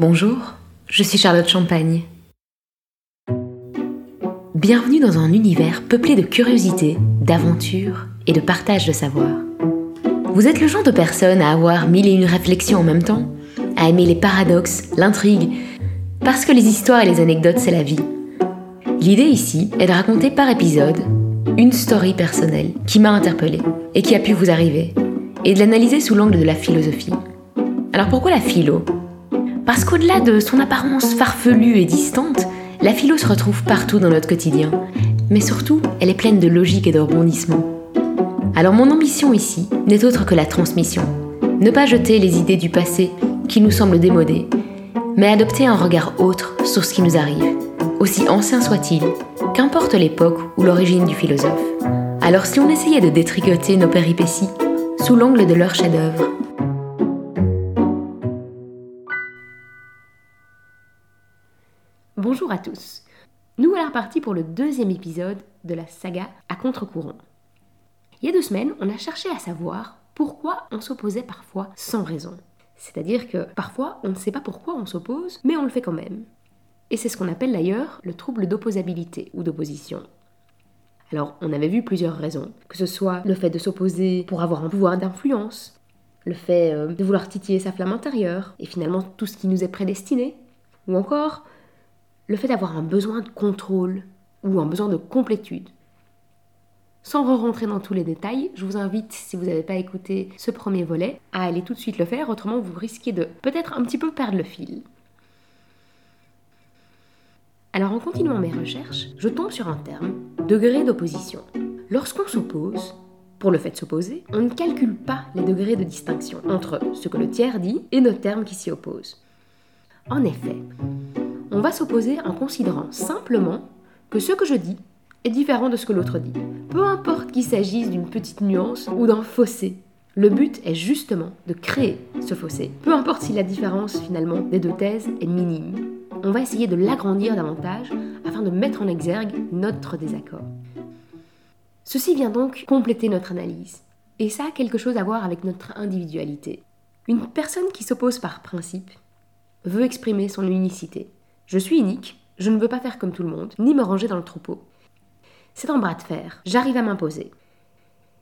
Bonjour, je suis Charlotte Champagne. Bienvenue dans un univers peuplé de curiosité, d'aventure et de partage de savoir. Vous êtes le genre de personne à avoir mille et une réflexions en même temps, à aimer les paradoxes, l'intrigue, parce que les histoires et les anecdotes, c'est la vie. L'idée ici est de raconter par épisode une story personnelle qui m'a interpellée et qui a pu vous arriver, et de l'analyser sous l'angle de la philosophie. Alors pourquoi la philo? Parce qu'au-delà de son apparence farfelue et distante, la philo se retrouve partout dans notre quotidien. Mais surtout, elle est pleine de logique et de rebondissements. Alors mon ambition ici n'est autre que la transmission. Ne pas jeter les idées du passé qui nous semblent démodées, mais adopter un regard autre sur ce qui nous arrive, aussi ancien soit-il, qu'importe l'époque ou l'origine du philosophe. Alors si on essayait de détricoter nos péripéties sous l'angle de leur chef-d'œuvre, Bonjour à tous. Nous voilà repartis pour le deuxième épisode de la saga à contre-courant. Il y a deux semaines, on a cherché à savoir pourquoi on s'opposait parfois sans raison. C'est-à-dire que parfois, on ne sait pas pourquoi on s'oppose, mais on le fait quand même. Et c'est ce qu'on appelle d'ailleurs le trouble d'opposabilité ou d'opposition. Alors, on avait vu plusieurs raisons, que ce soit le fait de s'opposer pour avoir un pouvoir d'influence, le fait euh, de vouloir titiller sa flamme intérieure, et finalement tout ce qui nous est prédestiné, ou encore le fait d'avoir un besoin de contrôle ou un besoin de complétude. Sans re-rentrer dans tous les détails, je vous invite, si vous n'avez pas écouté ce premier volet, à aller tout de suite le faire, autrement vous risquez de peut-être un petit peu perdre le fil. Alors en continuant mes recherches, je tombe sur un terme, degré d'opposition. Lorsqu'on s'oppose, pour le fait de s'opposer, on ne calcule pas les degrés de distinction entre ce que le tiers dit et nos termes qui s'y opposent. En effet, on va s'opposer en considérant simplement que ce que je dis est différent de ce que l'autre dit. Peu importe qu'il s'agisse d'une petite nuance ou d'un fossé. Le but est justement de créer ce fossé. Peu importe si la différence finalement des deux thèses est minime. On va essayer de l'agrandir davantage afin de mettre en exergue notre désaccord. Ceci vient donc compléter notre analyse. Et ça a quelque chose à voir avec notre individualité. Une personne qui s'oppose par principe veut exprimer son unicité. Je suis unique, je ne veux pas faire comme tout le monde, ni me ranger dans le troupeau. C'est un bras de fer, j'arrive à m'imposer.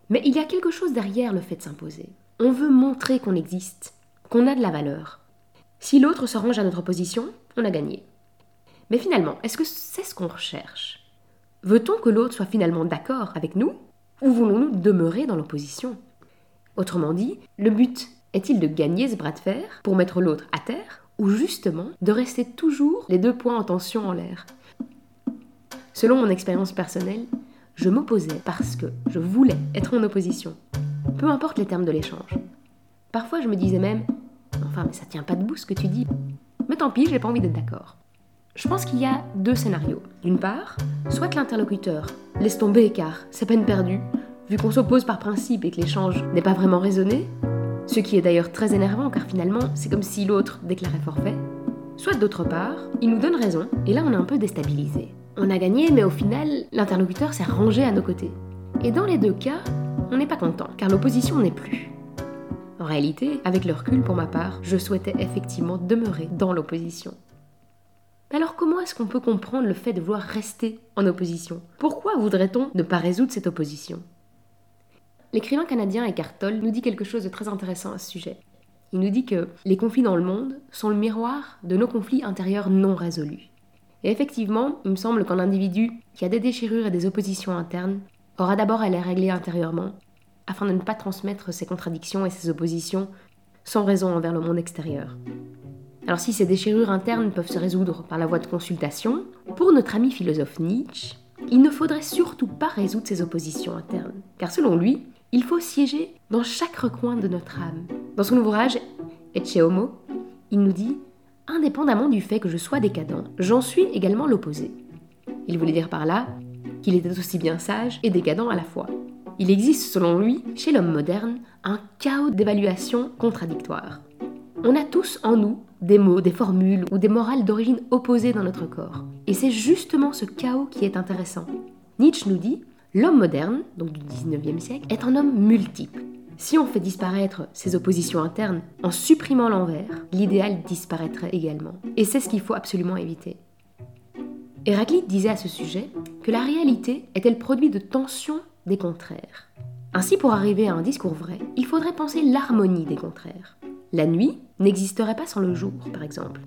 Mais il y a quelque chose derrière le fait de s'imposer. On veut montrer qu'on existe, qu'on a de la valeur. Si l'autre se range à notre position, on a gagné. Mais finalement, est-ce que c'est ce qu'on recherche? Veut-on que l'autre soit finalement d'accord avec nous Ou voulons-nous demeurer dans l'opposition? Autrement dit, le but est-il de gagner ce bras de fer pour mettre l'autre à terre ou justement de rester toujours les deux points en tension en l'air. Selon mon expérience personnelle, je m'opposais parce que je voulais être en opposition, peu importe les termes de l'échange. Parfois je me disais même Enfin, mais ça tient pas debout ce que tu dis. Mais tant pis, j'ai pas envie d'être d'accord. Je pense qu'il y a deux scénarios. D'une part, soit l'interlocuteur laisse tomber car c'est peine perdue, vu qu'on s'oppose par principe et que l'échange n'est pas vraiment raisonné, ce qui est d'ailleurs très énervant car finalement c'est comme si l'autre déclarait forfait. Soit d'autre part, il nous donne raison et là on est un peu déstabilisé. On a gagné mais au final l'interlocuteur s'est rangé à nos côtés. Et dans les deux cas, on n'est pas content car l'opposition n'est plus. En réalité, avec le recul pour ma part, je souhaitais effectivement demeurer dans l'opposition. Alors comment est-ce qu'on peut comprendre le fait de vouloir rester en opposition? Pourquoi voudrait-on ne pas résoudre cette opposition? L'écrivain canadien Eckhart Tolle nous dit quelque chose de très intéressant à ce sujet. Il nous dit que les conflits dans le monde sont le miroir de nos conflits intérieurs non résolus. Et effectivement, il me semble qu'un individu qui a des déchirures et des oppositions internes aura d'abord à les régler intérieurement, afin de ne pas transmettre ses contradictions et ses oppositions sans raison envers le monde extérieur. Alors si ces déchirures internes peuvent se résoudre par la voie de consultation, pour notre ami philosophe Nietzsche, il ne faudrait surtout pas résoudre ces oppositions internes, car selon lui, il faut siéger dans chaque recoin de notre âme. Dans son ouvrage Ecce Homo, il nous dit Indépendamment du fait que je sois décadent, j'en suis également l'opposé. Il voulait dire par là qu'il était aussi bien sage et décadent à la fois. Il existe, selon lui, chez l'homme moderne, un chaos d'évaluation contradictoire. On a tous en nous des mots, des formules ou des morales d'origine opposée dans notre corps. Et c'est justement ce chaos qui est intéressant. Nietzsche nous dit L'homme moderne, donc du 19e siècle, est un homme multiple. Si on fait disparaître ces oppositions internes en supprimant l'envers, l'idéal disparaîtrait également. Et c'est ce qu'il faut absolument éviter. Héraclite disait à ce sujet que la réalité était le produit de tensions des contraires. Ainsi, pour arriver à un discours vrai, il faudrait penser l'harmonie des contraires. La nuit n'existerait pas sans le jour, par exemple.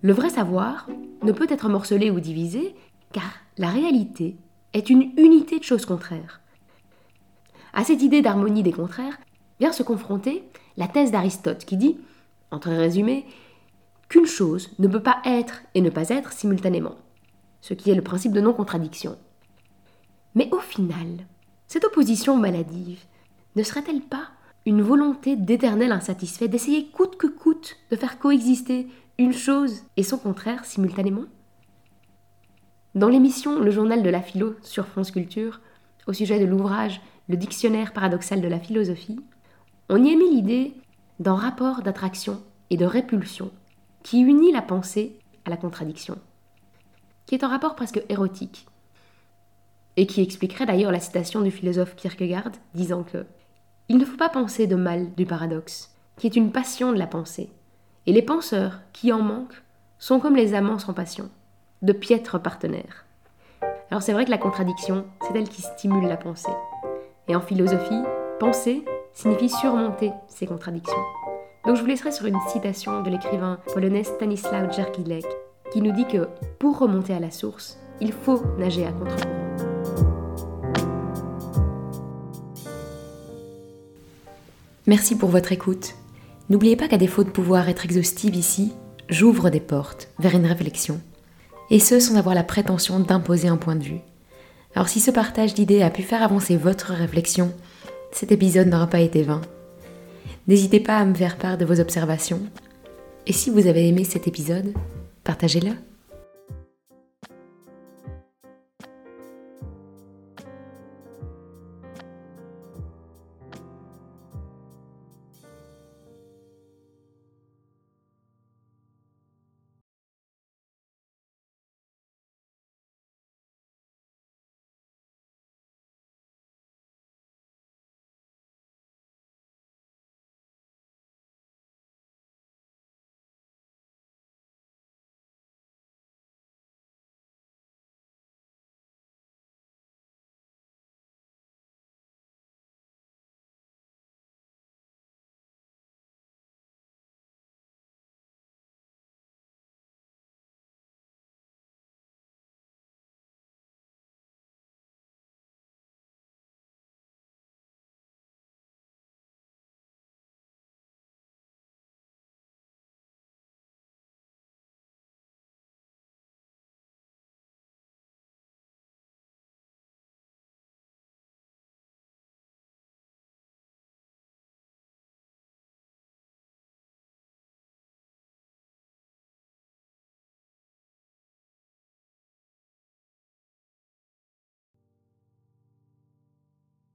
Le vrai savoir ne peut être morcelé ou divisé, car la réalité est une unité de choses contraires. À cette idée d'harmonie des contraires vient se confronter la thèse d'Aristote qui dit, entre résumé, qu'une chose ne peut pas être et ne pas être simultanément, ce qui est le principe de non-contradiction. Mais au final, cette opposition maladive ne serait-elle pas une volonté d'éternel insatisfait d'essayer coûte que coûte de faire coexister une chose et son contraire simultanément? Dans l'émission Le journal de la philo sur France Culture, au sujet de l'ouvrage le dictionnaire paradoxal de la philosophie, on y mis l'idée d'un rapport d'attraction et de répulsion qui unit la pensée à la contradiction, qui est un rapport presque érotique, et qui expliquerait d'ailleurs la citation du philosophe Kierkegaard disant que il ne faut pas penser de mal du paradoxe, qui est une passion de la pensée, et les penseurs qui en manquent sont comme les amants sans passion, de piètres partenaires. Alors c'est vrai que la contradiction, c'est elle qui stimule la pensée. Et en philosophie, penser signifie surmonter ces contradictions. Donc je vous laisserai sur une citation de l'écrivain polonais Stanisław Djergilek qui nous dit que pour remonter à la source, il faut nager à contre-courant. Merci pour votre écoute. N'oubliez pas qu'à défaut de pouvoir être exhaustive ici, j'ouvre des portes vers une réflexion. Et ce sans avoir la prétention d'imposer un point de vue. Alors si ce partage d'idées a pu faire avancer votre réflexion, cet épisode n'aura pas été vain. N'hésitez pas à me faire part de vos observations. Et si vous avez aimé cet épisode, partagez-le.